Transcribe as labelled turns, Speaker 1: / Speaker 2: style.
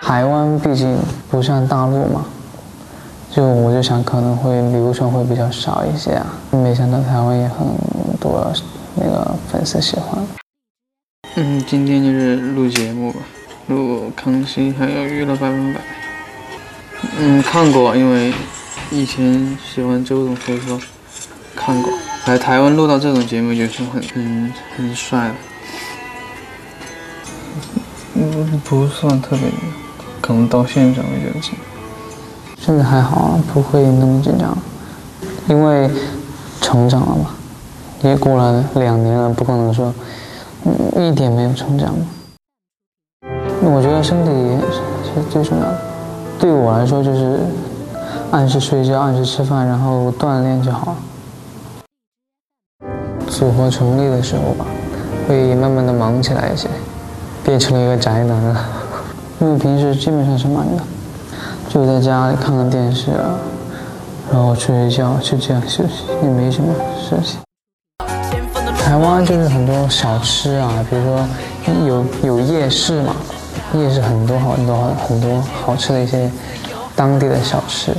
Speaker 1: 台湾毕竟不像大陆嘛，就我就想可能会流程会比较少一些啊。没想到台湾也很多那个粉丝喜欢。
Speaker 2: 嗯，今天就是录节目吧，录《康熙》还有《娱乐百分百》。嗯，看过，因为以前喜欢周董，所以说看过。来台湾录到这种节目就是很很很帅了。嗯，不算特别，可能到现场会觉得紧。
Speaker 1: 现在还好，不会那么紧张，因为成长了嘛，也过了两年了，不可能说一点没有成长嘛。我觉得身体是最重要的，对我来说就是按时睡觉、按时吃饭，然后锻炼就好了。组合成立的时候吧，会慢慢的忙起来一些，变成了一个宅男了。因为平时基本上是满的，就在家里看看电视啊，然后睡睡觉，就这样休息，也没什么事情。台湾就是很多小吃啊，比如说有有夜市嘛，夜市很多很多很多好吃的一些当地的小吃。